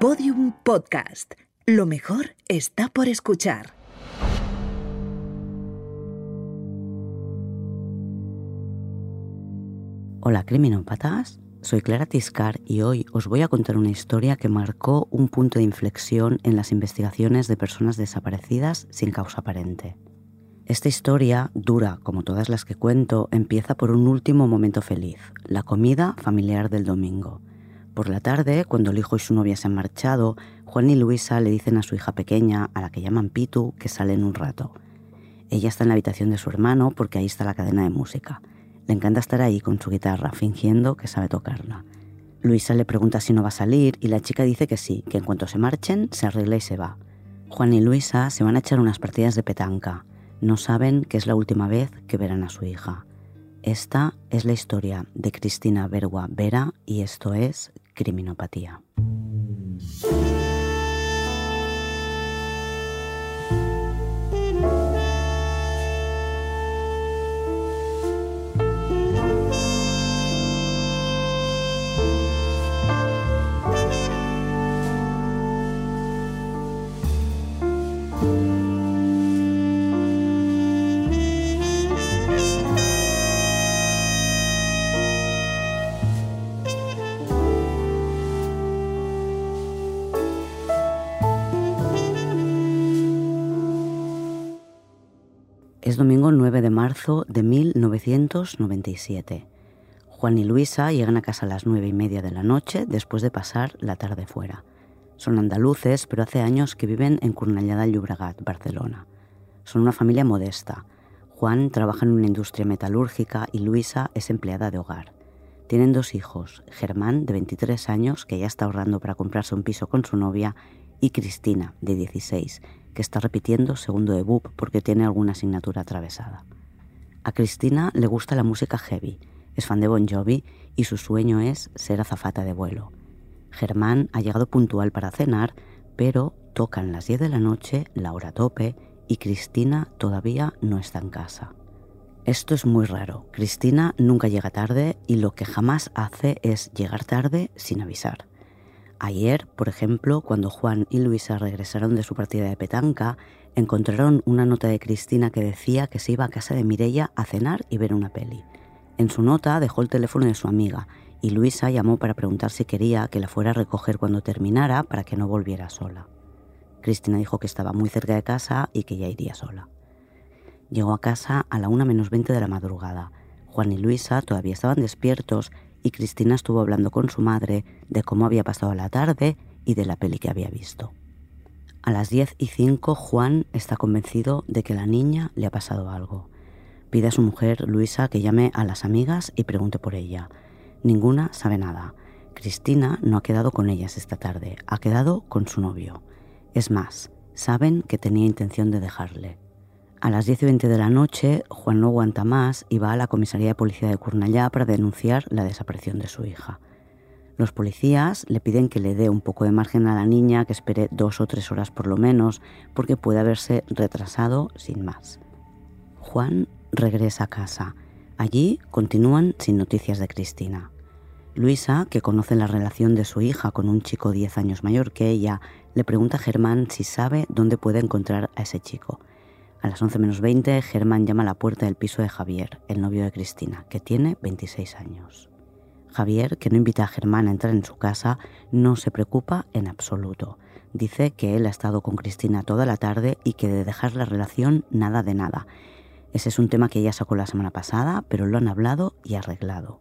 Podium Podcast. Lo mejor está por escuchar. Hola criminópatas, soy Clara Tiscar y hoy os voy a contar una historia que marcó un punto de inflexión en las investigaciones de personas desaparecidas sin causa aparente. Esta historia, dura como todas las que cuento, empieza por un último momento feliz, la comida familiar del domingo. Por la tarde, cuando el hijo y su novia se han marchado, Juan y Luisa le dicen a su hija pequeña, a la que llaman Pitu, que salen un rato. Ella está en la habitación de su hermano porque ahí está la cadena de música. Le encanta estar ahí con su guitarra, fingiendo que sabe tocarla. Luisa le pregunta si no va a salir y la chica dice que sí, que en cuanto se marchen, se arregla y se va. Juan y Luisa se van a echar unas partidas de petanca. No saben que es la última vez que verán a su hija. Esta es la historia de Cristina Bergua Vera y esto es Criminopatía. Domingo 9 de marzo de 1997. Juan y Luisa llegan a casa a las nueve y media de la noche después de pasar la tarde fuera. Son andaluces, pero hace años que viven en Cornellà de Llobregat, Barcelona. Son una familia modesta. Juan trabaja en una industria metalúrgica y Luisa es empleada de hogar. Tienen dos hijos, Germán, de 23 años, que ya está ahorrando para comprarse un piso con su novia, y Cristina, de 16, que está repitiendo segundo de BUP porque tiene alguna asignatura atravesada. A Cristina le gusta la música heavy, es fan de Bon Jovi y su sueño es ser azafata de vuelo. Germán ha llegado puntual para cenar, pero tocan las 10 de la noche, la hora tope, y Cristina todavía no está en casa. Esto es muy raro. Cristina nunca llega tarde y lo que jamás hace es llegar tarde sin avisar. Ayer, por ejemplo, cuando Juan y Luisa regresaron de su partida de petanca, encontraron una nota de Cristina que decía que se iba a casa de Mirella a cenar y ver una peli. En su nota dejó el teléfono de su amiga y Luisa llamó para preguntar si quería que la fuera a recoger cuando terminara para que no volviera sola. Cristina dijo que estaba muy cerca de casa y que ya iría sola. Llegó a casa a la una menos 20 de la madrugada. Juan y Luisa todavía estaban despiertos y Cristina estuvo hablando con su madre de cómo había pasado la tarde y de la peli que había visto. A las 10 y 5 Juan está convencido de que la niña le ha pasado algo. Pide a su mujer, Luisa, que llame a las amigas y pregunte por ella. Ninguna sabe nada. Cristina no ha quedado con ellas esta tarde, ha quedado con su novio. Es más, saben que tenía intención de dejarle. A las 10 y 20 de la noche, Juan no aguanta más y va a la comisaría de policía de Cornellá para denunciar la desaparición de su hija. Los policías le piden que le dé un poco de margen a la niña, que espere dos o tres horas por lo menos, porque puede haberse retrasado sin más. Juan regresa a casa. Allí continúan sin noticias de Cristina. Luisa, que conoce la relación de su hija con un chico 10 años mayor que ella, le pregunta a Germán si sabe dónde puede encontrar a ese chico. A las 11 menos 20, Germán llama a la puerta del piso de Javier, el novio de Cristina, que tiene 26 años. Javier, que no invita a Germán a entrar en su casa, no se preocupa en absoluto. Dice que él ha estado con Cristina toda la tarde y que de dejar la relación nada de nada. Ese es un tema que ella sacó la semana pasada, pero lo han hablado y arreglado.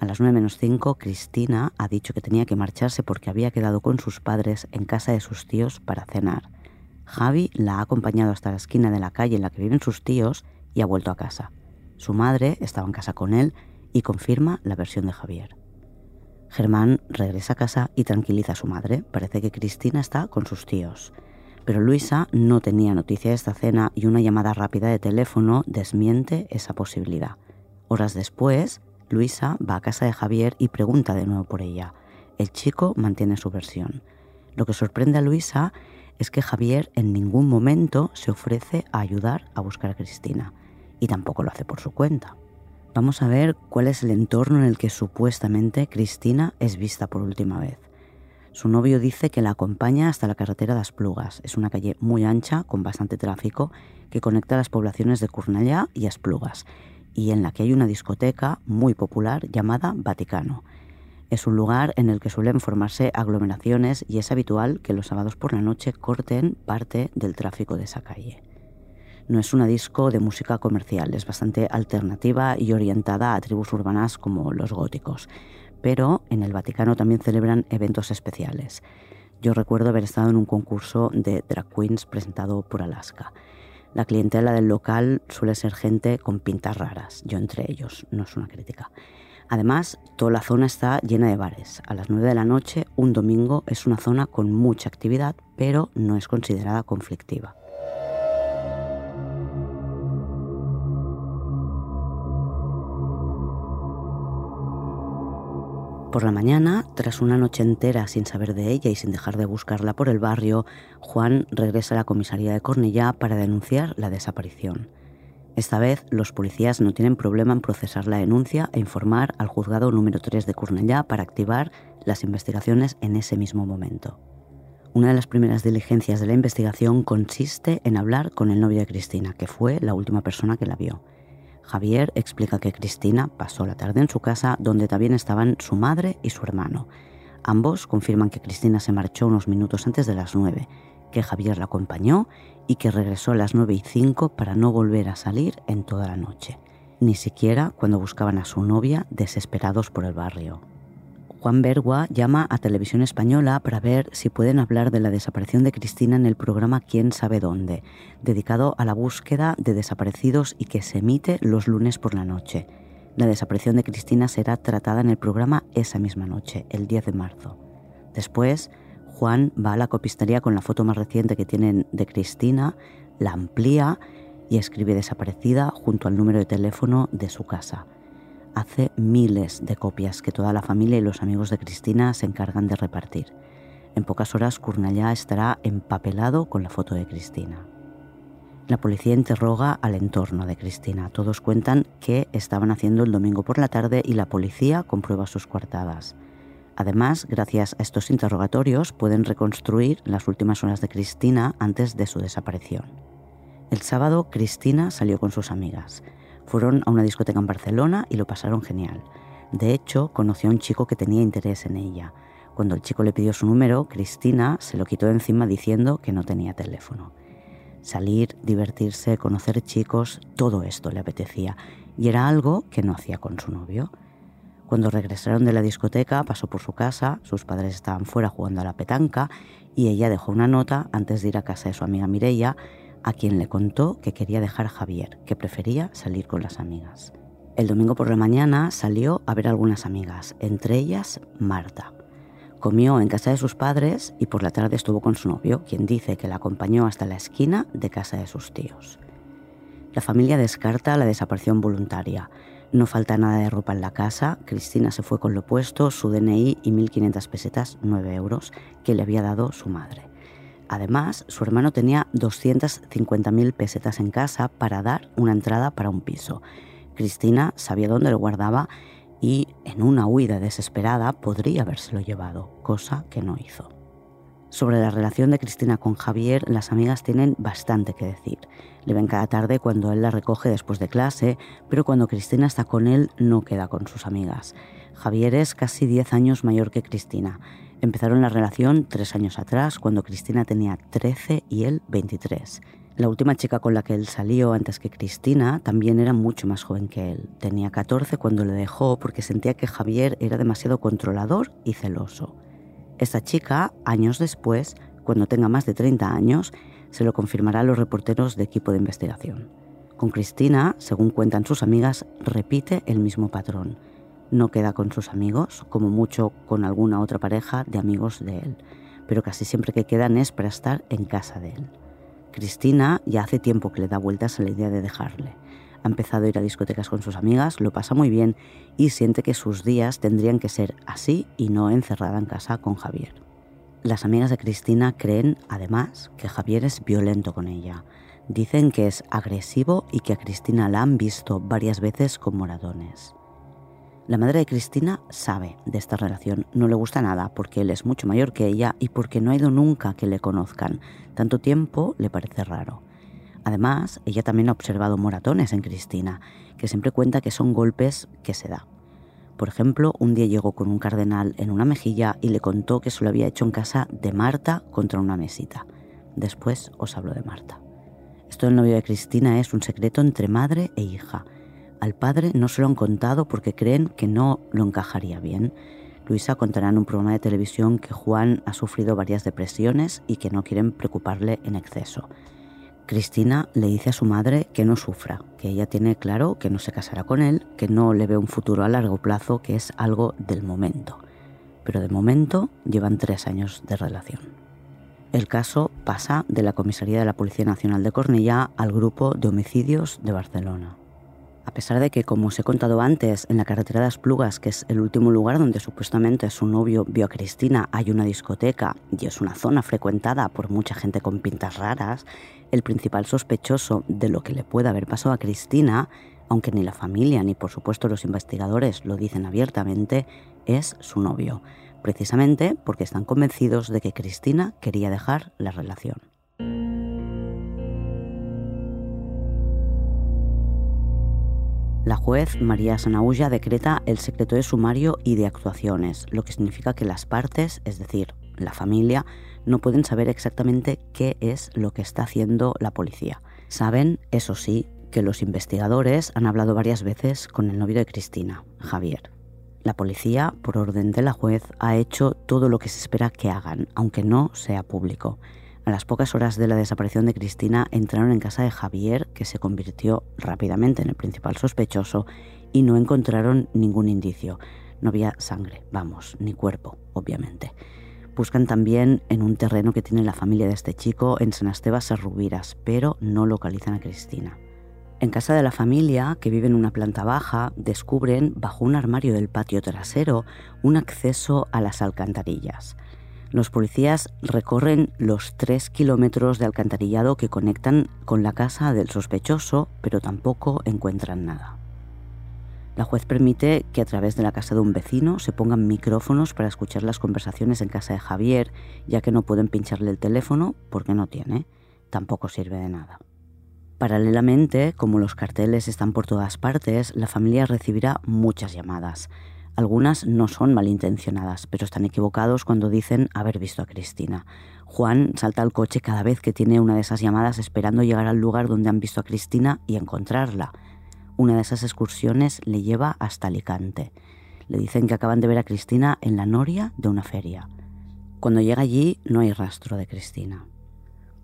A las 9 menos 5, Cristina ha dicho que tenía que marcharse porque había quedado con sus padres en casa de sus tíos para cenar. Javi la ha acompañado hasta la esquina de la calle en la que viven sus tíos y ha vuelto a casa. Su madre estaba en casa con él y confirma la versión de Javier. Germán regresa a casa y tranquiliza a su madre. Parece que Cristina está con sus tíos. Pero Luisa no tenía noticia de esta cena y una llamada rápida de teléfono desmiente esa posibilidad. Horas después, Luisa va a casa de Javier y pregunta de nuevo por ella. El chico mantiene su versión. Lo que sorprende a Luisa es que Javier en ningún momento se ofrece a ayudar a buscar a Cristina y tampoco lo hace por su cuenta. Vamos a ver cuál es el entorno en el que supuestamente Cristina es vista por última vez. Su novio dice que la acompaña hasta la carretera de Esplugas. Es una calle muy ancha, con bastante tráfico, que conecta las poblaciones de Cornellá y Esplugas, y en la que hay una discoteca muy popular llamada Vaticano. Es un lugar en el que suelen formarse aglomeraciones y es habitual que los sábados por la noche corten parte del tráfico de esa calle. No es una disco de música comercial, es bastante alternativa y orientada a tribus urbanas como los góticos, pero en el Vaticano también celebran eventos especiales. Yo recuerdo haber estado en un concurso de drag queens presentado por Alaska. La clientela del local suele ser gente con pintas raras, yo entre ellos, no es una crítica. Además, toda la zona está llena de bares. A las 9 de la noche, un domingo, es una zona con mucha actividad, pero no es considerada conflictiva. Por la mañana, tras una noche entera sin saber de ella y sin dejar de buscarla por el barrio, Juan regresa a la comisaría de Cornellá para denunciar la desaparición. Esta vez, los policías no tienen problema en procesar la denuncia e informar al juzgado número 3 de Cornellá para activar las investigaciones en ese mismo momento. Una de las primeras diligencias de la investigación consiste en hablar con el novio de Cristina, que fue la última persona que la vio. Javier explica que Cristina pasó la tarde en su casa donde también estaban su madre y su hermano. Ambos confirman que Cristina se marchó unos minutos antes de las 9, que Javier la acompañó y que regresó a las 9 y 5 para no volver a salir en toda la noche, ni siquiera cuando buscaban a su novia desesperados por el barrio. Juan Bergua llama a Televisión Española para ver si pueden hablar de la desaparición de Cristina en el programa Quién sabe dónde, dedicado a la búsqueda de desaparecidos y que se emite los lunes por la noche. La desaparición de Cristina será tratada en el programa esa misma noche, el 10 de marzo. Después, Juan va a la copistería con la foto más reciente que tienen de Cristina, la amplía y escribe desaparecida junto al número de teléfono de su casa hace miles de copias que toda la familia y los amigos de Cristina se encargan de repartir. En pocas horas Curnallá estará empapelado con la foto de Cristina. La policía interroga al entorno de Cristina. Todos cuentan qué estaban haciendo el domingo por la tarde y la policía comprueba sus coartadas. Además, gracias a estos interrogatorios pueden reconstruir las últimas horas de Cristina antes de su desaparición. El sábado, Cristina salió con sus amigas. Fueron a una discoteca en Barcelona y lo pasaron genial. De hecho, conoció a un chico que tenía interés en ella. Cuando el chico le pidió su número, Cristina se lo quitó de encima diciendo que no tenía teléfono. Salir, divertirse, conocer chicos, todo esto le apetecía y era algo que no hacía con su novio. Cuando regresaron de la discoteca, pasó por su casa, sus padres estaban fuera jugando a la petanca y ella dejó una nota antes de ir a casa de su amiga Mireia a quien le contó que quería dejar a Javier, que prefería salir con las amigas. El domingo por la mañana salió a ver a algunas amigas, entre ellas Marta. Comió en casa de sus padres y por la tarde estuvo con su novio, quien dice que la acompañó hasta la esquina de casa de sus tíos. La familia descarta la desaparición voluntaria. No falta nada de ropa en la casa. Cristina se fue con lo puesto, su DNI y 1.500 pesetas, 9 euros, que le había dado su madre. Además, su hermano tenía 250.000 pesetas en casa para dar una entrada para un piso. Cristina sabía dónde lo guardaba y en una huida desesperada podría habérselo llevado, cosa que no hizo. Sobre la relación de Cristina con Javier, las amigas tienen bastante que decir. Le ven cada tarde cuando él la recoge después de clase, pero cuando Cristina está con él no queda con sus amigas. Javier es casi 10 años mayor que Cristina Empezaron la relación tres años atrás, cuando Cristina tenía 13 y él 23. La última chica con la que él salió antes que Cristina también era mucho más joven que él. Tenía 14 cuando le dejó porque sentía que Javier era demasiado controlador y celoso. Esta chica, años después, cuando tenga más de 30 años, se lo confirmará los reporteros de equipo de investigación. Con Cristina, según cuentan sus amigas, repite el mismo patrón no queda con sus amigos, como mucho con alguna otra pareja de amigos de él, pero casi siempre que quedan es para estar en casa de él. Cristina ya hace tiempo que le da vueltas a la idea de dejarle. Ha empezado a ir a discotecas con sus amigas, lo pasa muy bien y siente que sus días tendrían que ser así y no encerrada en casa con Javier. Las amigas de Cristina creen, además, que Javier es violento con ella. Dicen que es agresivo y que a Cristina la han visto varias veces con moratones. La madre de Cristina sabe de esta relación, no le gusta nada porque él es mucho mayor que ella y porque no ha ido nunca que le conozcan. Tanto tiempo le parece raro. Además, ella también ha observado moratones en Cristina, que siempre cuenta que son golpes que se da. Por ejemplo, un día llegó con un cardenal en una mejilla y le contó que se lo había hecho en casa de Marta contra una mesita. Después os hablo de Marta. Esto del novio de Cristina es un secreto entre madre e hija. Al padre no se lo han contado porque creen que no lo encajaría bien. Luisa contará en un programa de televisión que Juan ha sufrido varias depresiones y que no quieren preocuparle en exceso. Cristina le dice a su madre que no sufra, que ella tiene claro que no se casará con él, que no le ve un futuro a largo plazo, que es algo del momento. Pero de momento llevan tres años de relación. El caso pasa de la comisaría de la Policía Nacional de Cornellá al grupo de homicidios de Barcelona. A pesar de que, como os he contado antes, en la carretera de las Plugas, que es el último lugar donde supuestamente su novio vio a Cristina, hay una discoteca y es una zona frecuentada por mucha gente con pintas raras, el principal sospechoso de lo que le puede haber pasado a Cristina, aunque ni la familia ni por supuesto los investigadores lo dicen abiertamente, es su novio, precisamente porque están convencidos de que Cristina quería dejar la relación. La juez María Sanaulla decreta el secreto de sumario y de actuaciones, lo que significa que las partes, es decir, la familia, no pueden saber exactamente qué es lo que está haciendo la policía. Saben, eso sí, que los investigadores han hablado varias veces con el novio de Cristina, Javier. La policía, por orden de la juez, ha hecho todo lo que se espera que hagan, aunque no sea público. A las pocas horas de la desaparición de Cristina entraron en casa de Javier, que se convirtió rápidamente en el principal sospechoso, y no encontraron ningún indicio. No había sangre, vamos, ni cuerpo, obviamente. Buscan también en un terreno que tiene la familia de este chico en San Esteban Serrubiras, pero no localizan a Cristina. En casa de la familia, que vive en una planta baja, descubren, bajo un armario del patio trasero, un acceso a las alcantarillas. Los policías recorren los tres kilómetros de alcantarillado que conectan con la casa del sospechoso, pero tampoco encuentran nada. La juez permite que a través de la casa de un vecino se pongan micrófonos para escuchar las conversaciones en casa de Javier, ya que no pueden pincharle el teléfono porque no tiene. Tampoco sirve de nada. Paralelamente, como los carteles están por todas partes, la familia recibirá muchas llamadas. Algunas no son malintencionadas, pero están equivocados cuando dicen haber visto a Cristina. Juan salta al coche cada vez que tiene una de esas llamadas esperando llegar al lugar donde han visto a Cristina y encontrarla. Una de esas excursiones le lleva hasta Alicante. Le dicen que acaban de ver a Cristina en la noria de una feria. Cuando llega allí no hay rastro de Cristina.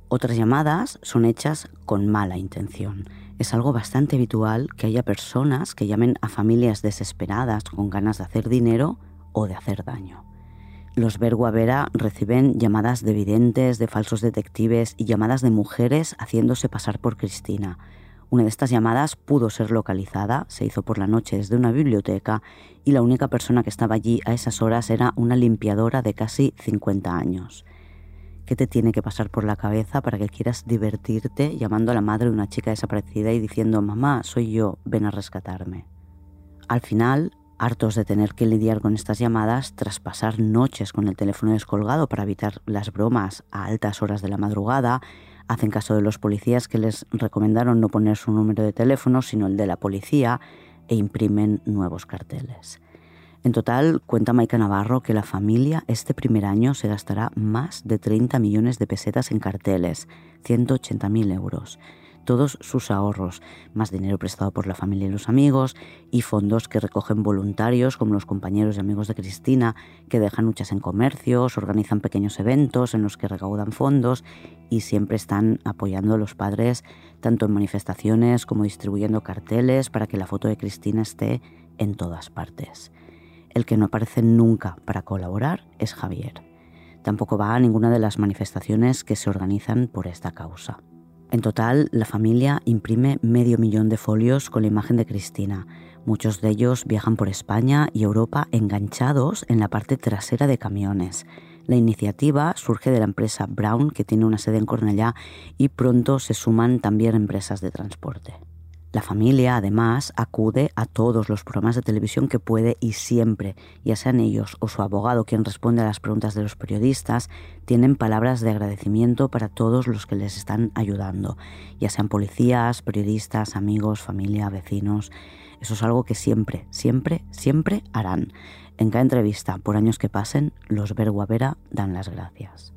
Otras llamadas son hechas con mala intención es algo bastante habitual que haya personas que llamen a familias desesperadas con ganas de hacer dinero o de hacer daño. Los Verguavera reciben llamadas de videntes, de falsos detectives y llamadas de mujeres haciéndose pasar por Cristina. Una de estas llamadas pudo ser localizada, se hizo por la noche desde una biblioteca y la única persona que estaba allí a esas horas era una limpiadora de casi 50 años. ¿Qué te tiene que pasar por la cabeza para que quieras divertirte llamando a la madre de una chica desaparecida y diciendo, mamá, soy yo, ven a rescatarme? Al final, hartos de tener que lidiar con estas llamadas, tras pasar noches con el teléfono descolgado para evitar las bromas a altas horas de la madrugada, hacen caso de los policías que les recomendaron no poner su número de teléfono, sino el de la policía, e imprimen nuevos carteles. En total, cuenta Maika Navarro que la familia este primer año se gastará más de 30 millones de pesetas en carteles, 180.000 euros. Todos sus ahorros, más dinero prestado por la familia y los amigos, y fondos que recogen voluntarios como los compañeros y amigos de Cristina, que dejan luchas en comercios, organizan pequeños eventos en los que recaudan fondos y siempre están apoyando a los padres tanto en manifestaciones como distribuyendo carteles para que la foto de Cristina esté en todas partes. El que no aparece nunca para colaborar es Javier. Tampoco va a ninguna de las manifestaciones que se organizan por esta causa. En total, la familia imprime medio millón de folios con la imagen de Cristina. Muchos de ellos viajan por España y Europa enganchados en la parte trasera de camiones. La iniciativa surge de la empresa Brown, que tiene una sede en Cornellá, y pronto se suman también empresas de transporte. La familia, además, acude a todos los programas de televisión que puede y siempre, ya sean ellos o su abogado quien responde a las preguntas de los periodistas, tienen palabras de agradecimiento para todos los que les están ayudando, ya sean policías, periodistas, amigos, familia, vecinos. Eso es algo que siempre, siempre, siempre harán. En cada entrevista, por años que pasen, los Verguavera dan las gracias.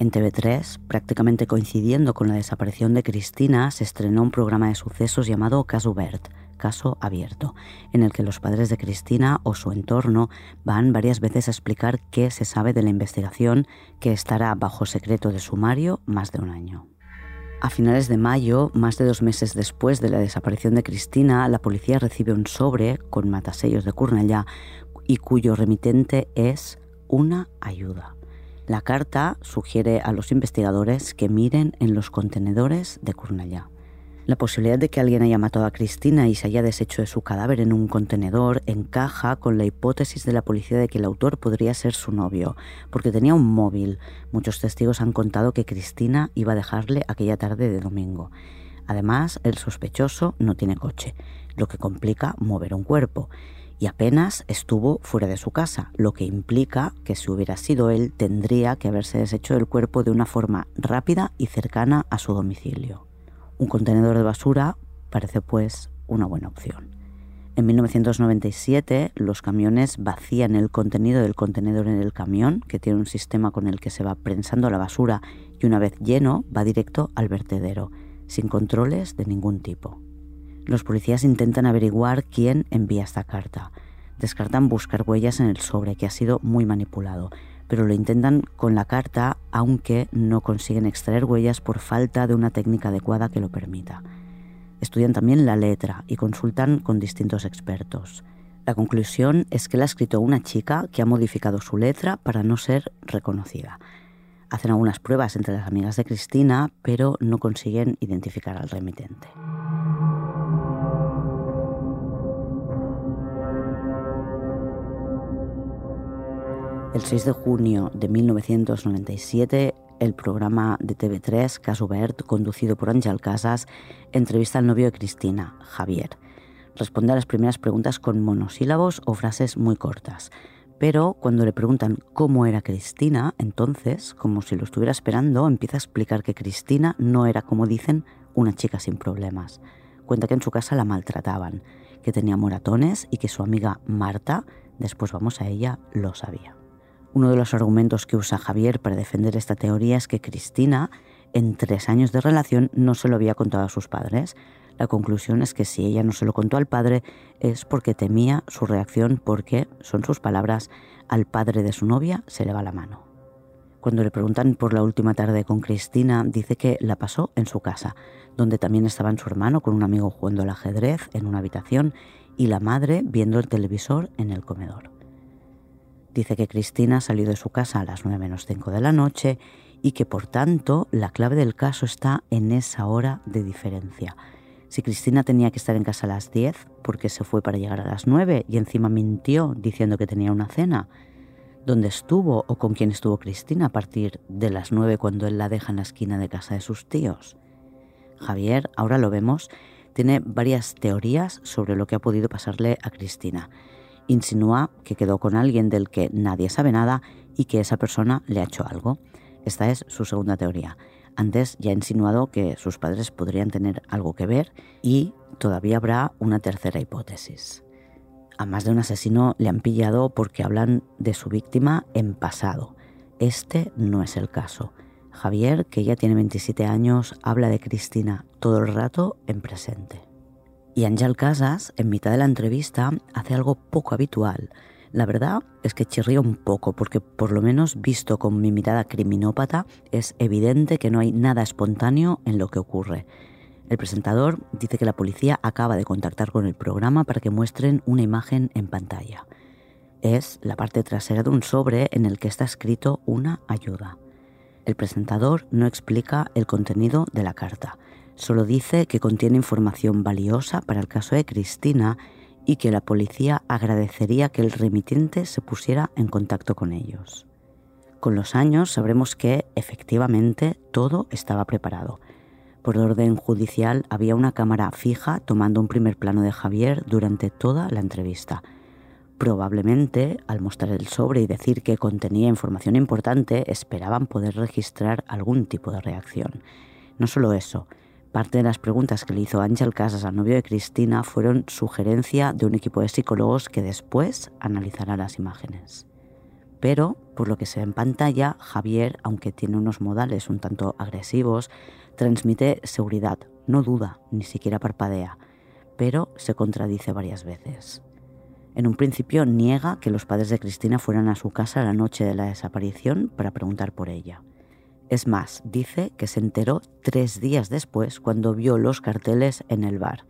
En TV3, prácticamente coincidiendo con la desaparición de Cristina, se estrenó un programa de sucesos llamado Caso Bert, Caso Abierto, en el que los padres de Cristina o su entorno van varias veces a explicar qué se sabe de la investigación que estará bajo secreto de sumario más de un año. A finales de mayo, más de dos meses después de la desaparición de Cristina, la policía recibe un sobre con matasellos de Cornellá y cuyo remitente es una ayuda. La carta sugiere a los investigadores que miren en los contenedores de Cornellá. La posibilidad de que alguien haya matado a Cristina y se haya deshecho de su cadáver en un contenedor encaja con la hipótesis de la policía de que el autor podría ser su novio, porque tenía un móvil. Muchos testigos han contado que Cristina iba a dejarle aquella tarde de domingo. Además, el sospechoso no tiene coche, lo que complica mover un cuerpo y apenas estuvo fuera de su casa, lo que implica que si hubiera sido él tendría que haberse deshecho del cuerpo de una forma rápida y cercana a su domicilio. Un contenedor de basura parece pues una buena opción. En 1997 los camiones vacían el contenido del contenedor en el camión, que tiene un sistema con el que se va prensando la basura y una vez lleno va directo al vertedero, sin controles de ningún tipo. Los policías intentan averiguar quién envía esta carta. Descartan buscar huellas en el sobre, que ha sido muy manipulado, pero lo intentan con la carta, aunque no consiguen extraer huellas por falta de una técnica adecuada que lo permita. Estudian también la letra y consultan con distintos expertos. La conclusión es que la ha escrito una chica que ha modificado su letra para no ser reconocida. Hacen algunas pruebas entre las amigas de Cristina, pero no consiguen identificar al remitente. El 6 de junio de 1997, el programa de TV3, Caso Bert, conducido por Ángel Casas, entrevista al novio de Cristina, Javier. Responde a las primeras preguntas con monosílabos o frases muy cortas. Pero cuando le preguntan cómo era Cristina, entonces, como si lo estuviera esperando, empieza a explicar que Cristina no era, como dicen, una chica sin problemas. Cuenta que en su casa la maltrataban, que tenía moratones y que su amiga Marta, después vamos a ella, lo sabía. Uno de los argumentos que usa Javier para defender esta teoría es que Cristina, en tres años de relación, no se lo había contado a sus padres. La conclusión es que si ella no se lo contó al padre es porque temía su reacción porque, son sus palabras, al padre de su novia se le va la mano. Cuando le preguntan por la última tarde con Cristina, dice que la pasó en su casa, donde también estaban su hermano con un amigo jugando al ajedrez en una habitación y la madre viendo el televisor en el comedor. Dice que Cristina salió de su casa a las 9 menos 5 de la noche y que por tanto la clave del caso está en esa hora de diferencia. Si Cristina tenía que estar en casa a las 10 porque se fue para llegar a las 9 y encima mintió diciendo que tenía una cena, ¿dónde estuvo o con quién estuvo Cristina a partir de las 9 cuando él la deja en la esquina de casa de sus tíos? Javier, ahora lo vemos, tiene varias teorías sobre lo que ha podido pasarle a Cristina insinúa que quedó con alguien del que nadie sabe nada y que esa persona le ha hecho algo. Esta es su segunda teoría. Antes ya ha insinuado que sus padres podrían tener algo que ver y todavía habrá una tercera hipótesis. A más de un asesino le han pillado porque hablan de su víctima en pasado. Este no es el caso. Javier, que ya tiene 27 años, habla de Cristina todo el rato en presente. Y Ángel Casas, en mitad de la entrevista, hace algo poco habitual. La verdad es que chirría un poco, porque por lo menos visto con mi mirada criminópata, es evidente que no hay nada espontáneo en lo que ocurre. El presentador dice que la policía acaba de contactar con el programa para que muestren una imagen en pantalla. Es la parte trasera de un sobre en el que está escrito una ayuda. El presentador no explica el contenido de la carta, Solo dice que contiene información valiosa para el caso de Cristina y que la policía agradecería que el remitente se pusiera en contacto con ellos. Con los años sabremos que efectivamente todo estaba preparado. Por orden judicial había una cámara fija tomando un primer plano de Javier durante toda la entrevista. Probablemente, al mostrar el sobre y decir que contenía información importante, esperaban poder registrar algún tipo de reacción. No solo eso, parte de las preguntas que le hizo Ángel Casas al novio de Cristina fueron sugerencia de un equipo de psicólogos que después analizará las imágenes. Pero, por lo que se ve en pantalla, Javier, aunque tiene unos modales un tanto agresivos, transmite seguridad, no duda, ni siquiera parpadea, pero se contradice varias veces. En un principio niega que los padres de Cristina fueran a su casa la noche de la desaparición para preguntar por ella. Es más, dice que se enteró tres días después cuando vio los carteles en el bar.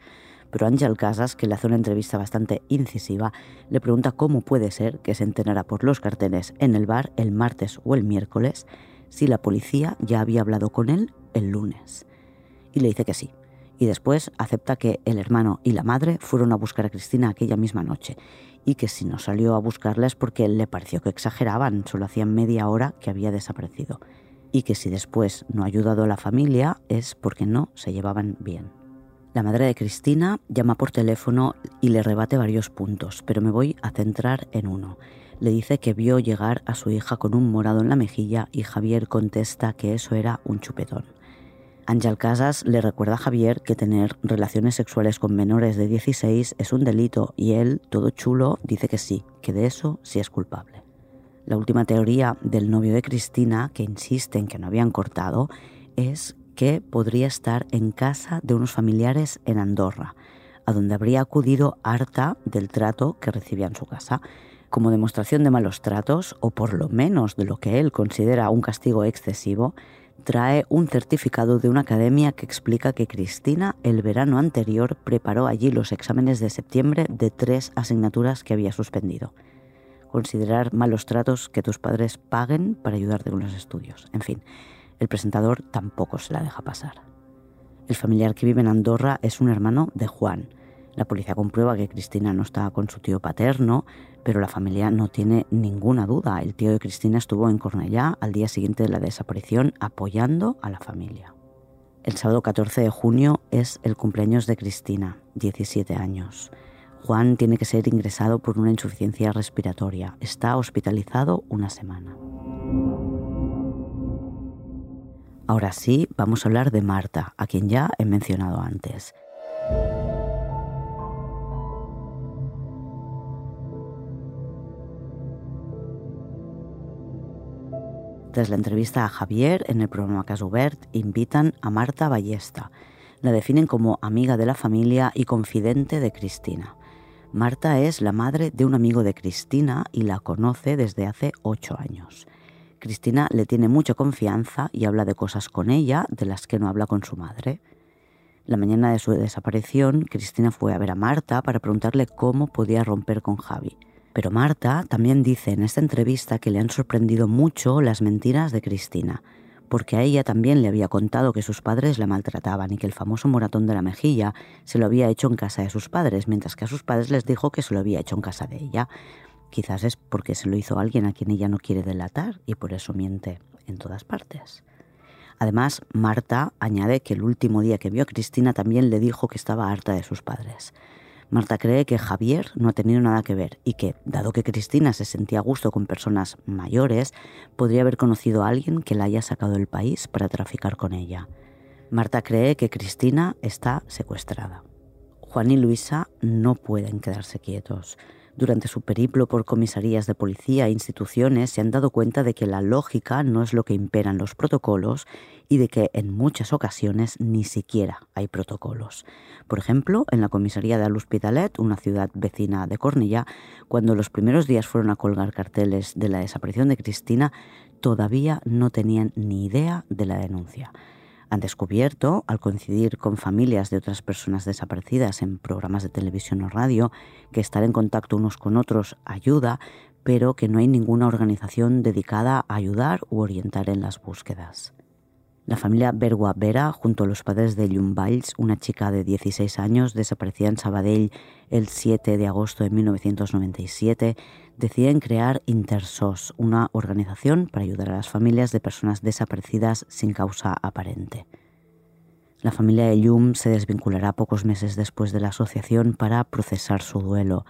Pero Ángel Casas, que le hace una entrevista bastante incisiva, le pregunta cómo puede ser que se enterara por los carteles en el bar el martes o el miércoles si la policía ya había hablado con él el lunes. Y le dice que sí, y después acepta que el hermano y la madre fueron a buscar a Cristina aquella misma noche y que si no salió a buscarla es porque le pareció que exageraban, solo hacían media hora que había desaparecido y que si después no ha ayudado a la familia es porque no se llevaban bien. La madre de Cristina llama por teléfono y le rebate varios puntos, pero me voy a centrar en uno. Le dice que vio llegar a su hija con un morado en la mejilla y Javier contesta que eso era un chupetón. Ángel Casas le recuerda a Javier que tener relaciones sexuales con menores de 16 es un delito y él, todo chulo, dice que sí, que de eso sí es culpable. La última teoría del novio de Cristina, que insiste en que no habían cortado, es que podría estar en casa de unos familiares en Andorra, a donde habría acudido harta del trato que recibía en su casa. Como demostración de malos tratos, o por lo menos de lo que él considera un castigo excesivo, trae un certificado de una academia que explica que Cristina el verano anterior preparó allí los exámenes de septiembre de tres asignaturas que había suspendido. Considerar malos tratos que tus padres paguen para ayudarte con los estudios. En fin, el presentador tampoco se la deja pasar. El familiar que vive en Andorra es un hermano de Juan, la policía comprueba que Cristina no estaba con su tío paterno, pero la familia no tiene ninguna duda. El tío de Cristina estuvo en Cornellá al día siguiente de la desaparición apoyando a la familia. El sábado 14 de junio es el cumpleaños de Cristina, 17 años. Juan tiene que ser ingresado por una insuficiencia respiratoria. Está hospitalizado una semana. Ahora sí, vamos a hablar de Marta, a quien ya he mencionado antes. Tras la entrevista a Javier en el programa Casubert, invitan a Marta Ballesta. La definen como amiga de la familia y confidente de Cristina. Marta es la madre de un amigo de Cristina y la conoce desde hace ocho años. Cristina le tiene mucha confianza y habla de cosas con ella de las que no habla con su madre. La mañana de su desaparición, Cristina fue a ver a Marta para preguntarle cómo podía romper con Javi. Pero Marta también dice en esta entrevista que le han sorprendido mucho las mentiras de Cristina, porque a ella también le había contado que sus padres la maltrataban y que el famoso moratón de la mejilla se lo había hecho en casa de sus padres, mientras que a sus padres les dijo que se lo había hecho en casa de ella. Quizás es porque se lo hizo alguien a quien ella no quiere delatar y por eso miente en todas partes. Además, Marta añade que el último día que vio a Cristina también le dijo que estaba harta de sus padres. Marta cree que Javier no ha tenido nada que ver y que, dado que Cristina se sentía a gusto con personas mayores, podría haber conocido a alguien que la haya sacado del país para traficar con ella. Marta cree que Cristina está secuestrada. Juan y Luisa no pueden quedarse quietos. Durante su periplo por comisarías de policía e instituciones se han dado cuenta de que la lógica no es lo que imperan los protocolos y de que en muchas ocasiones ni siquiera hay protocolos. Por ejemplo, en la comisaría de L'Hospitalet, una ciudad vecina de Cornilla, cuando los primeros días fueron a colgar carteles de la desaparición de Cristina, todavía no tenían ni idea de la denuncia han descubierto, al coincidir con familias de otras personas desaparecidas en programas de televisión o radio, que estar en contacto unos con otros ayuda, pero que no hay ninguna organización dedicada a ayudar u orientar en las búsquedas. La familia Bergua Vera, junto a los padres de Llum Valls, una chica de 16 años desaparecida en Sabadell el 7 de agosto de 1997, deciden crear Intersos, una organización para ayudar a las familias de personas desaparecidas sin causa aparente. La familia de Llum se desvinculará pocos meses después de la asociación para procesar su duelo.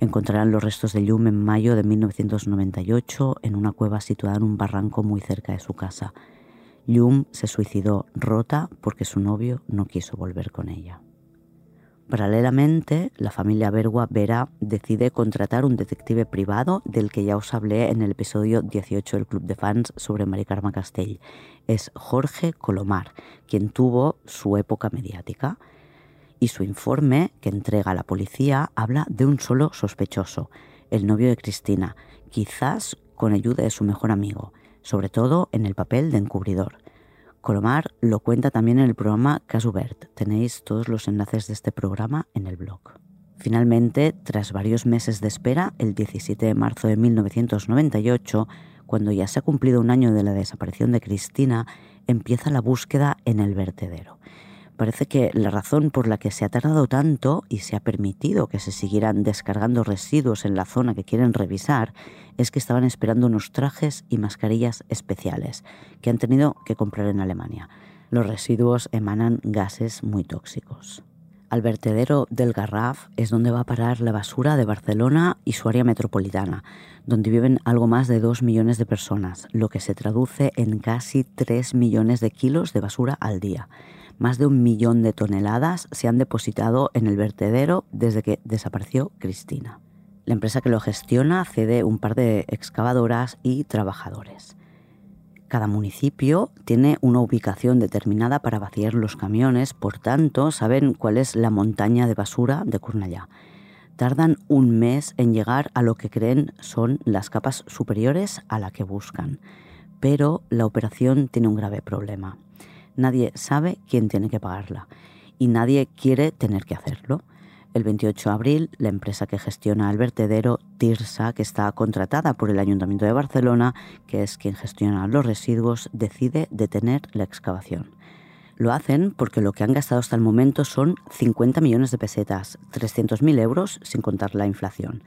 Encontrarán los restos de Llum en mayo de 1998 en una cueva situada en un barranco muy cerca de su casa. Llum se suicidó rota porque su novio no quiso volver con ella. Paralelamente, la familia Bergua Vera decide contratar un detective privado del que ya os hablé en el episodio 18 del Club de Fans sobre Mari Carme Castell. Es Jorge Colomar, quien tuvo su época mediática. Y su informe que entrega a la policía habla de un solo sospechoso, el novio de Cristina, quizás con ayuda de su mejor amigo, sobre todo en el papel de encubridor. Colomar lo cuenta también en el programa Casubert. Tenéis todos los enlaces de este programa en el blog. Finalmente, tras varios meses de espera, el 17 de marzo de 1998, cuando ya se ha cumplido un año de la desaparición de Cristina, empieza la búsqueda en el vertedero. Parece que la razón por la que se ha tardado tanto y se ha permitido que se siguieran descargando residuos en la zona que quieren revisar es que estaban esperando unos trajes y mascarillas especiales que han tenido que comprar en Alemania. Los residuos emanan gases muy tóxicos. Al vertedero del Garraf es donde va a parar la basura de Barcelona y su área metropolitana, donde viven algo más de 2 millones de personas, lo que se traduce en casi 3 millones de kilos de basura al día más de un millón de toneladas se han depositado en el vertedero desde que desapareció Cristina. La empresa que lo gestiona cede un par de excavadoras y trabajadores. Cada municipio tiene una ubicación determinada para vaciar los camiones, por tanto saben cuál es la montaña de basura de Cornellá. Tardan un mes en llegar a lo que creen son las capas superiores a la que buscan, pero la operación tiene un grave problema nadie sabe quién tiene que pagarla y nadie quiere tener que hacerlo. El 28 de abril, la empresa que gestiona el vertedero, TIRSA, que está contratada por el Ayuntamiento de Barcelona, que es quien gestiona los residuos, decide detener la excavación. Lo hacen porque lo que han gastado hasta el momento son 50 millones de pesetas, 300.000 euros sin contar la inflación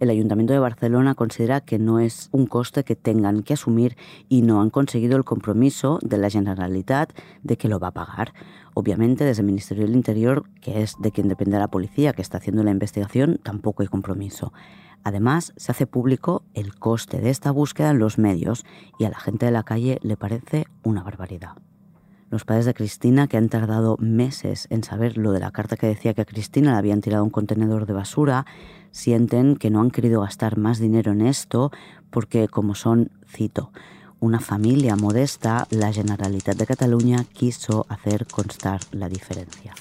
el Ayuntamiento de Barcelona considera que no es un coste que tengan que asumir y no han conseguido el compromiso de la Generalitat de que lo va a pagar. Obviamente, desde el Ministerio del Interior, que es de quien depende la policía que está haciendo la investigación, tampoco hay compromiso. Además, se hace público el coste de esta búsqueda en los medios y a la gente de la calle le parece una barbaridad. Los padres de Cristina, que han tardado meses en saber lo de la carta que decía que a Cristina le habían tirado un contenedor de basura, sienten que no han querido gastar más dinero en esto porque, como son, cito, una familia modesta, la Generalitat de Cataluña quiso hacer constar la diferencia.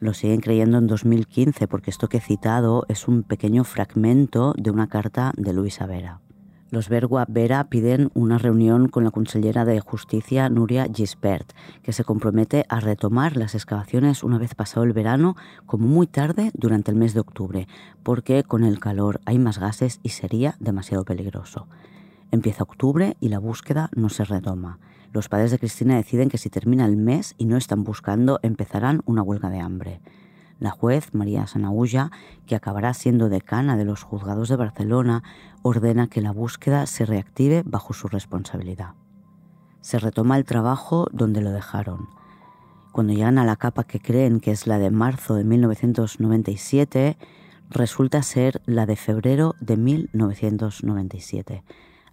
Lo siguen creyendo en 2015 porque esto que he citado es un pequeño fragmento de una carta de Luisa Vera. Los Bergua Vera piden una reunión con la consellera de Justicia, Nuria Gispert, que se compromete a retomar las excavaciones una vez pasado el verano, como muy tarde durante el mes de octubre, porque con el calor hay más gases y sería demasiado peligroso. Empieza octubre y la búsqueda no se retoma. Los padres de Cristina deciden que si termina el mes y no están buscando, empezarán una huelga de hambre. La juez María Sanaulla, que acabará siendo decana de los juzgados de Barcelona, ordena que la búsqueda se reactive bajo su responsabilidad. Se retoma el trabajo donde lo dejaron. Cuando llegan a la capa que creen que es la de marzo de 1997, resulta ser la de febrero de 1997.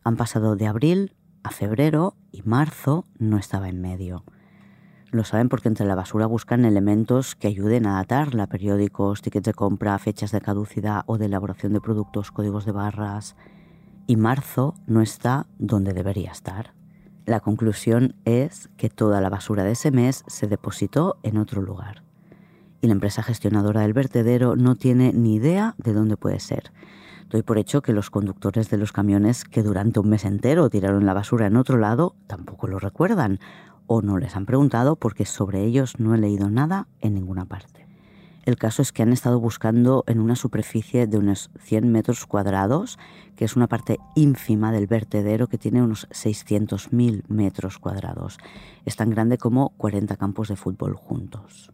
Han pasado de abril a febrero y marzo no estaba en medio. Lo saben porque entre la basura buscan elementos que ayuden a datarla, periódicos, tickets de compra, fechas de caducidad o de elaboración de productos, códigos de barras. Y marzo no está donde debería estar. La conclusión es que toda la basura de ese mes se depositó en otro lugar. Y la empresa gestionadora del vertedero no tiene ni idea de dónde puede ser. Doy por hecho que los conductores de los camiones que durante un mes entero tiraron la basura en otro lado tampoco lo recuerdan o no les han preguntado porque sobre ellos no he leído nada en ninguna parte. El caso es que han estado buscando en una superficie de unos 100 metros cuadrados, que es una parte ínfima del vertedero que tiene unos 600.000 metros cuadrados. Es tan grande como 40 campos de fútbol juntos.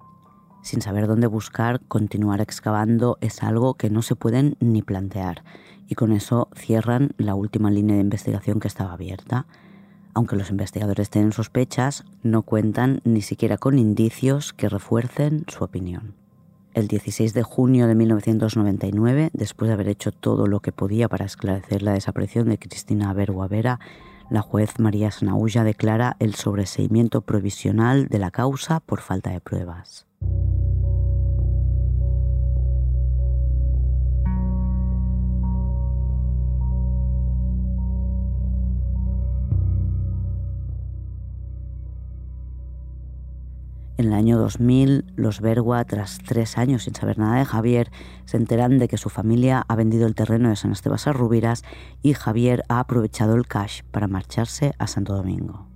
Sin saber dónde buscar, continuar excavando es algo que no se pueden ni plantear, y con eso cierran la última línea de investigación que estaba abierta Aunque los investigadores tienen sospechas, no cuentan ni siquiera con indicios que refuercen su opinión. El 16 de junio de 1999, después de haber hecho todo lo que podía para esclarecer la desaparición de Cristina Vera, la juez María Sanaulla declara el sobreseimiento provisional de la causa por falta de pruebas. En el año 2000, los Bergua, tras tres años sin saber nada de Javier, se enteran de que su familia ha vendido el terreno de San Esteban Rubiras y Javier ha aprovechado el cash para marcharse a Santo Domingo.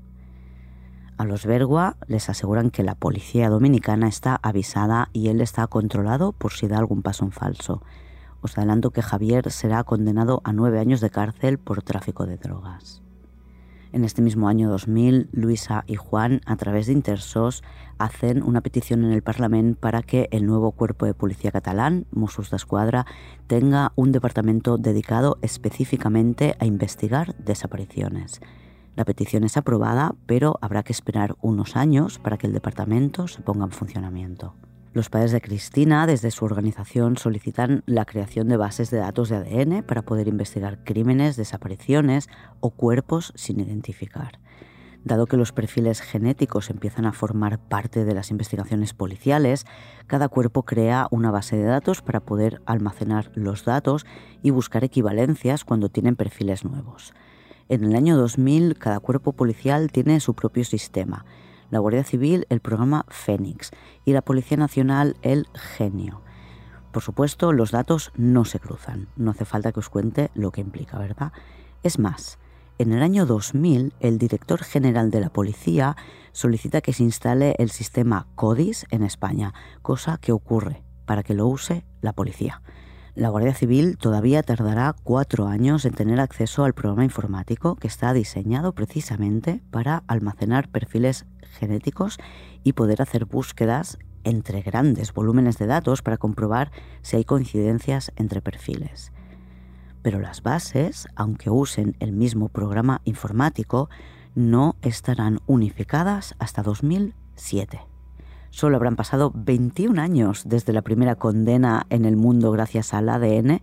A los Bergua les aseguran que la policía dominicana está avisada y él está controlado por si da algún paso en falso. Os adelanto que Javier será condenado a nueve años de cárcel por tráfico de drogas. En este mismo año 2000, Luisa y Juan, a través de Intersos, hacen una petición en el Parlamento para que el nuevo cuerpo de policía catalán, Mossos d'Esquadra, tenga un departamento dedicado específicamente a investigar desapariciones. La petición es aprobada, pero habrá que esperar unos años para que el departamento se ponga en funcionamiento. Los padres de Cristina, desde su organización, solicitan la creación de bases de datos de ADN para poder investigar crímenes, desapariciones o cuerpos sin identificar. Dado que los perfiles genéticos empiezan a formar parte de las investigaciones policiales, cada cuerpo crea una base de datos para poder almacenar los datos y buscar equivalencias cuando tienen perfiles nuevos. En el año 2000, cada cuerpo policial tiene su propio sistema la Guardia Civil el programa Fénix y la Policía Nacional el Genio. Por supuesto, los datos no se cruzan, no hace falta que os cuente lo que implica, ¿verdad? Es más, en el año 2000 el director general de la policía solicita que se instale el sistema CODIS en España, cosa que ocurre para que lo use la policía. La Guardia Civil todavía tardará cuatro años en tener acceso al programa informático que está diseñado precisamente para almacenar perfiles genéticos y poder hacer búsquedas entre grandes volúmenes de datos para comprobar si hay coincidencias entre perfiles. Pero las bases, aunque usen el mismo programa informático, no estarán unificadas hasta 2007. Solo habrán pasado 21 años desde la primera condena en el mundo gracias al ADN,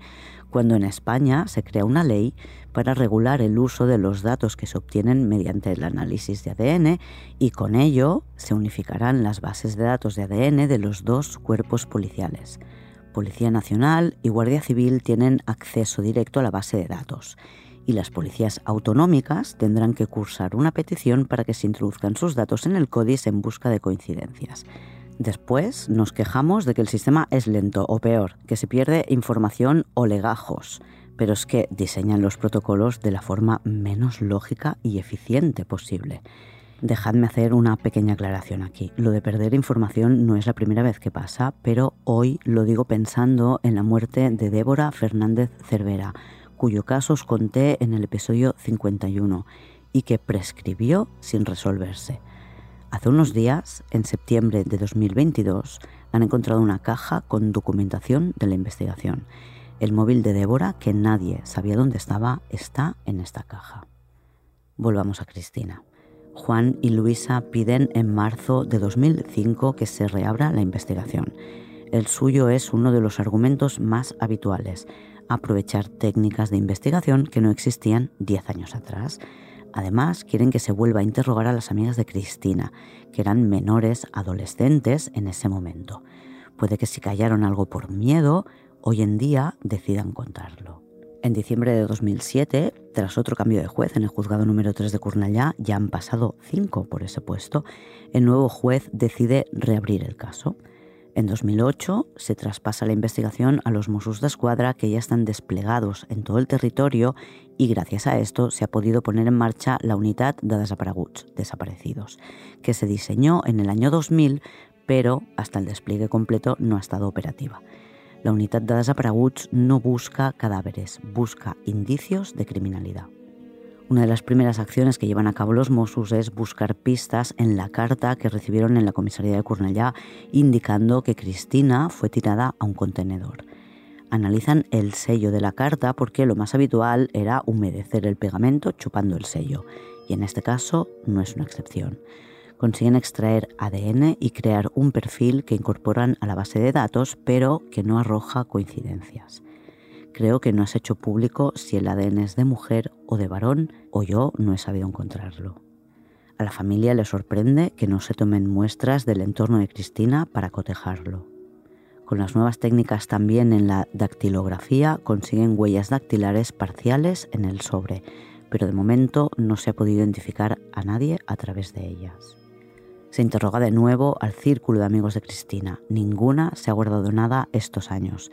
cuando en España se crea una ley para regular el uso de los datos que se obtienen mediante el análisis de ADN y con ello se unificarán las bases de datos de ADN de los dos cuerpos policiales. Policía Nacional y Guardia Civil tienen acceso directo a la base de datos y las policías autonómicas tendrán que cursar una petición para que se introduzcan sus datos en el CODIS en busca de coincidencias. Después nos quejamos de que el sistema es lento o peor, que se pierde información o legajos, pero es que diseñan los protocolos de la forma menos lógica y eficiente posible. Dejadme hacer una pequeña aclaración aquí. Lo de perder información no es la primera vez que pasa, pero hoy lo digo pensando en la muerte de Débora Fernández Cervera, cuyo caso os conté en el episodio 51 y que prescribió sin resolverse. Hace unos días, en septiembre de 2022, han encontrado una caja con documentación de la investigación. El móvil de Débora, que nadie sabía dónde estaba, está en esta caja. Volvamos a Cristina. Juan y Luisa piden en marzo de 2005 que se reabra la investigación. El suyo es uno de los argumentos más habituales aprovechar técnicas de investigación que no existían 10 años atrás. Además, quieren que se vuelva a interrogar a las amigas de Cristina, que eran menores adolescentes en ese momento. Puede que si callaron algo por miedo, hoy en día decidan contarlo. En diciembre de 2007, tras otro cambio de juez en el juzgado número 3 de Cornellá, ya han pasado cinco por ese puesto, el nuevo juez decide reabrir el caso. En 2008 se traspasa la investigación a los Mossos de Escuadra que ya están desplegados en todo el territorio y gracias a esto se ha podido poner en marcha la unidad de desapareguts, desaparecidos, que se diseñó en el año 2000 pero hasta el despliegue completo no ha estado operativa. La unidad de desapareguts no busca cadáveres, busca indicios de criminalidad. Una de las primeras acciones que llevan a cabo los Mossos es buscar pistas en la carta que recibieron en la comisaría de Cornellá indicando que Cristina fue tirada a un contenedor. Analizan el sello de la carta porque lo más habitual era humedecer el pegamento chupando el sello y en este caso no es una excepción. Consiguen extraer ADN y crear un perfil que incorporan a la base de datos, pero que no arroja coincidencias. Creo que no has hecho público si el ADN es de mujer o de varón, o yo no he sabido encontrarlo. A la familia le sorprende que no se tomen muestras del entorno de Cristina para cotejarlo. Con las nuevas técnicas también en la dactilografía consiguen huellas dactilares parciales en el sobre, pero de momento no se ha podido identificar a nadie a través de ellas. Se interroga de nuevo al círculo de amigos de Cristina. Ninguna se ha guardado nada estos años.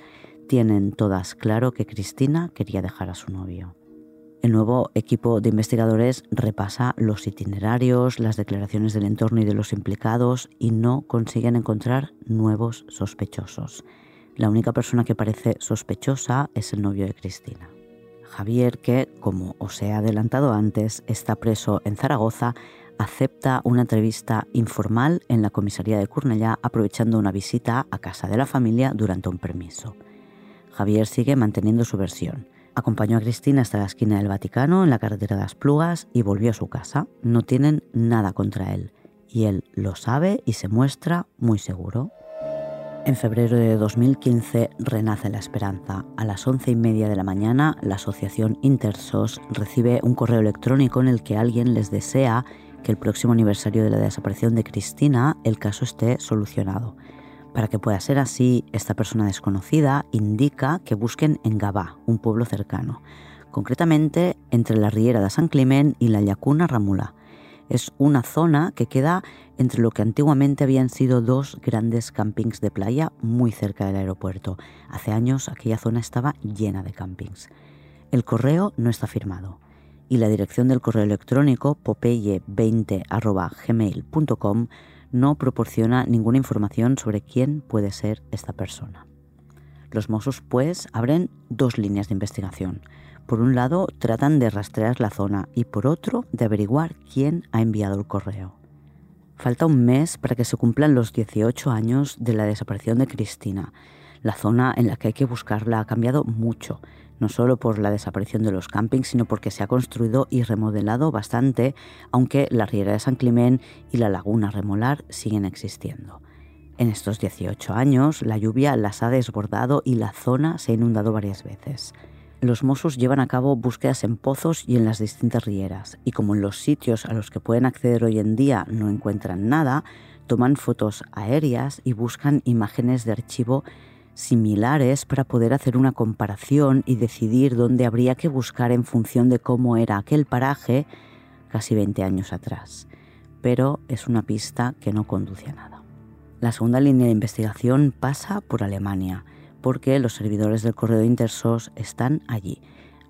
Tienen todas claro que Cristina quería dejar a su novio. El nuevo equipo de investigadores repasa los itinerarios, las declaraciones del entorno y de los implicados y no consiguen encontrar nuevos sospechosos. La única persona que parece sospechosa es el novio de Cristina. Javier, que, como os he adelantado antes, está preso en Zaragoza, acepta una entrevista informal en la comisaría de Cornellá aprovechando una visita a casa de la familia durante un permiso. Javier sigue manteniendo su versión. Acompañó a Cristina hasta la esquina del Vaticano en la carretera de las Plugas y volvió a su casa. No tienen nada contra él y él lo sabe y se muestra muy seguro. En febrero de 2015 renace la esperanza. A las once y media de la mañana, la asociación Intersos recibe un correo electrónico en el que alguien les desea que el próximo aniversario de la desaparición de Cristina el caso esté solucionado. Para que pueda ser así, esta persona desconocida indica que busquen en Gabá, un pueblo cercano, concretamente entre la Riera de San Clement y la Llacuna Ramula. Es una zona que queda entre lo que antiguamente habían sido dos grandes campings de playa muy cerca del aeropuerto. Hace años aquella zona estaba llena de campings. El correo no está firmado y la dirección del correo electrónico popeye20.gmail.com no proporciona ninguna información sobre quién puede ser esta persona. Los Mossos, pues, abren dos líneas de investigación. Por un lado, tratan de rastrear la zona y por otro, de averiguar quién ha enviado el correo. Falta un mes para que se cumplan los 18 años de la desaparición de Cristina. La zona en la que hay que buscarla ha cambiado mucho no solo por la desaparición de los campings, sino porque se ha construido y remodelado bastante, aunque la Riera de San Climén y la Laguna Remolar siguen existiendo. En estos 18 años, la lluvia las ha desbordado y la zona se ha inundado varias veces. Los Mossos llevan a cabo búsquedas en pozos y en las distintas rieras, y como en los sitios a los que pueden acceder hoy en día no encuentran nada, toman fotos aéreas y buscan imágenes de archivo similares para poder hacer una comparación y decidir dónde habría que buscar en función de cómo era aquel paraje casi 20 años atrás. Pero es una pista que no conduce a nada. La segunda línea de investigación pasa por Alemania, porque los servidores del correo de Intersos están allí.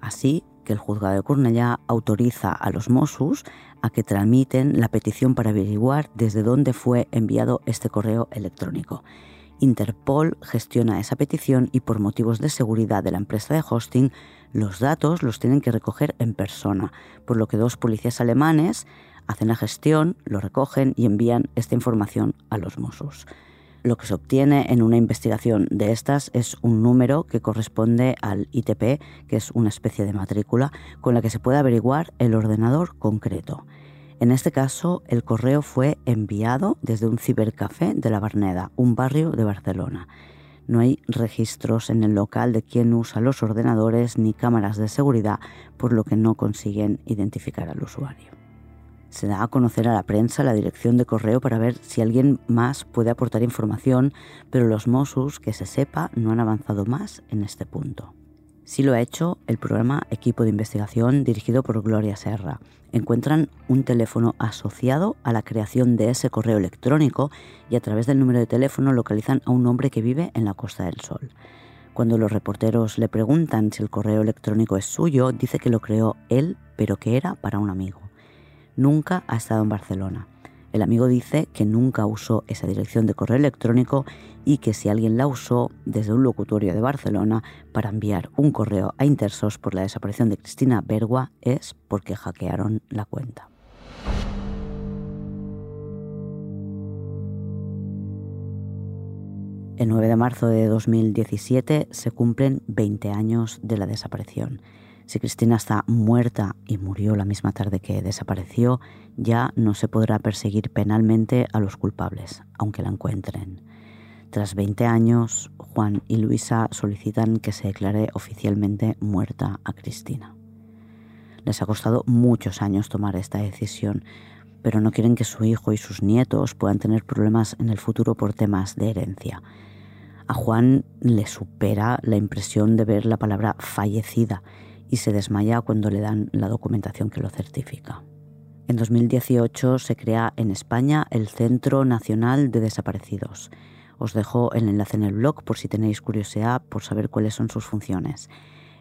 Así que el juzgado de Cornellá autoriza a los Mossos a que tramiten la petición para averiguar desde dónde fue enviado este correo electrónico. Interpol gestiona esa petición y por motivos de seguridad de la empresa de hosting, los datos los tienen que recoger en persona, por lo que dos policías alemanes hacen la gestión, lo recogen y envían esta información a los Mossos. Lo que se obtiene en una investigación de estas es un número que corresponde al ITP, que es una especie de matrícula, con la que se puede averiguar el ordenador concreto. En este caso, el correo fue enviado desde un cibercafé de la Barneda, un barrio de Barcelona. No hay registros en el local de quién usa los ordenadores ni cámaras de seguridad, por lo que no consiguen identificar al usuario. Se da a conocer a la prensa la dirección de correo para ver si alguien más puede aportar información, pero los Mossos, que se sepa, no han avanzado más en este punto. Sí lo ha hecho el programa Equipo de Investigación dirigido por Gloria Serra. Encuentran un teléfono asociado a la creación de ese correo electrónico y a través del número de teléfono localizan a un hombre que vive en la Costa del Sol. Cuando los reporteros le preguntan si el correo electrónico es suyo, dice que lo creó él, pero que era para un amigo. Nunca ha estado en Barcelona. El amigo dice que nunca usó esa dirección de correo electrónico y que si alguien la usó desde un locutorio de Barcelona para enviar un correo a Intersos por la desaparición de Cristina Bergua es porque hackearon la cuenta. El 9 de marzo de 2017 se cumplen 20 años de la desaparición Si Cristina está muerta y murió la misma tarde que desapareció, ya no se podrá perseguir penalmente a los culpables, aunque la encuentren. Tras 20 años, Juan y Luisa solicitan que se declare oficialmente muerta a Cristina. Les ha costado muchos años tomar esta decisión, pero no quieren que su hijo y sus nietos puedan tener problemas en el futuro por temas de herencia. A Juan le supera la impresión de ver la palabra fallecida y se desmaya cuando le dan la documentación que lo certifica. En 2018 se crea en España el Centro Nacional de Desaparecidos. Os dejo el enlace en el blog por si tenéis curiosidad por saber cuáles son sus funciones.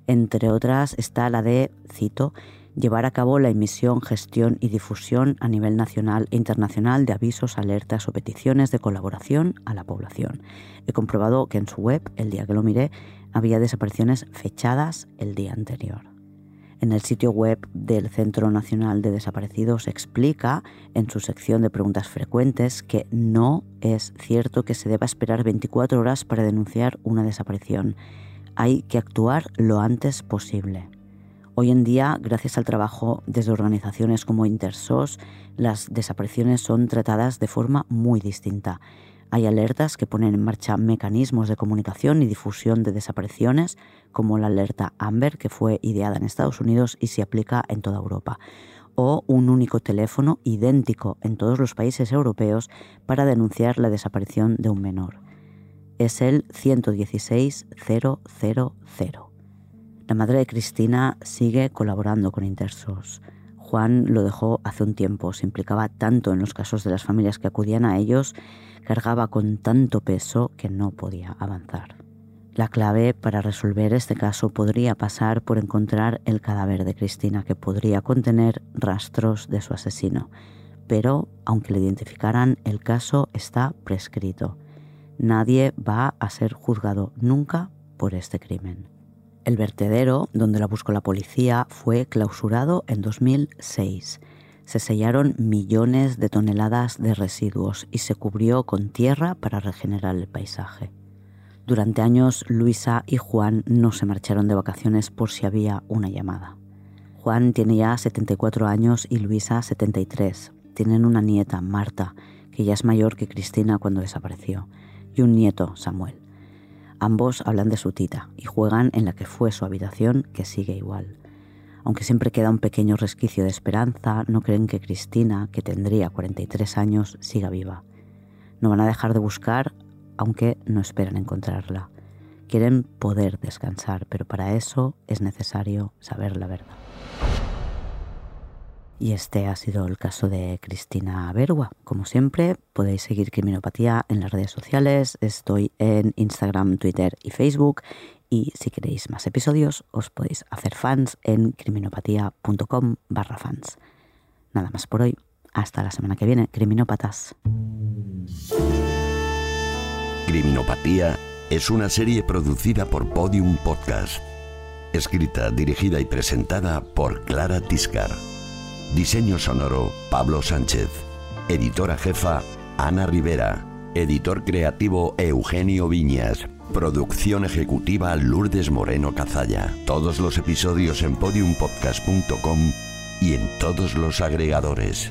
Entre otras está la de, cito, llevar a cabo la emisión, gestión y difusión a nivel nacional e internacional de avisos, alertas o peticiones de colaboración a la población. He comprobado que en su web, el día que lo miré, había desapariciones fechadas el día anterior. En el sitio web del Centro Nacional de Desaparecidos explica en su sección de preguntas frecuentes que no es cierto que se deba esperar 24 horas para denunciar una desaparición. Hay que actuar lo antes posible. Hoy en día, gracias al trabajo desde organizaciones como Intersos, las desapariciones son tratadas de forma muy distinta. Hay alertas que ponen en marcha mecanismos de comunicación y difusión de desapariciones, como la alerta Amber, que fue ideada en Estados Unidos y se aplica en toda Europa, o un único teléfono idéntico en todos los países europeos para denunciar la desaparición de un menor. Es el 116 000. La madre de Cristina sigue colaborando con Intersos. Juan lo dejó hace un tiempo, se implicaba tanto en los casos de las familias que acudían a ellos, cargaba con tanto peso que no podía avanzar. La clave para resolver este caso podría pasar por encontrar el cadáver de Cristina, que podría contener rastros de su asesino. Pero, aunque le identificaran, el caso está prescrito. Nadie va a ser juzgado nunca por este crimen. El vertedero, donde la buscó la policía, fue clausurado en 2006. Se sellaron millones de toneladas de residuos y se cubrió con tierra para regenerar el paisaje. Durante años, Luisa y Juan no se marcharon de vacaciones por si había una llamada. Juan tiene ya 74 años y Luisa 73. Tienen una nieta, Marta, que ya es mayor que Cristina cuando desapareció, y un nieto, Samuel. Ambos hablan de su tita y juegan en la que fue su habitación, que sigue igual. Aunque siempre queda un pequeño resquicio de esperanza, no creen que Cristina, que tendría 43 años, siga viva. No van a dejar de buscar, aunque no esperan encontrarla. Quieren poder descansar, pero para eso es necesario saber la verdad. Y este ha sido el caso de Cristina Bergua. Como siempre, podéis seguir Criminopatía en las redes sociales. Estoy en Instagram, Twitter y Facebook. Y si queréis más episodios, os podéis hacer fans en criminopatía.com barra fans. Nada más por hoy. Hasta la semana que viene, criminópatas. Criminopatía es una serie producida por Podium Podcast. Escrita, dirigida y presentada por Clara Tiscar. Diseño sonoro, Pablo Sánchez. Editora jefa, Ana Rivera. Editor creativo, Eugenio Viñas. Producción ejecutiva, Lourdes Moreno Cazalla. Todos los episodios en podiumpodcast.com y en todos los agregadores.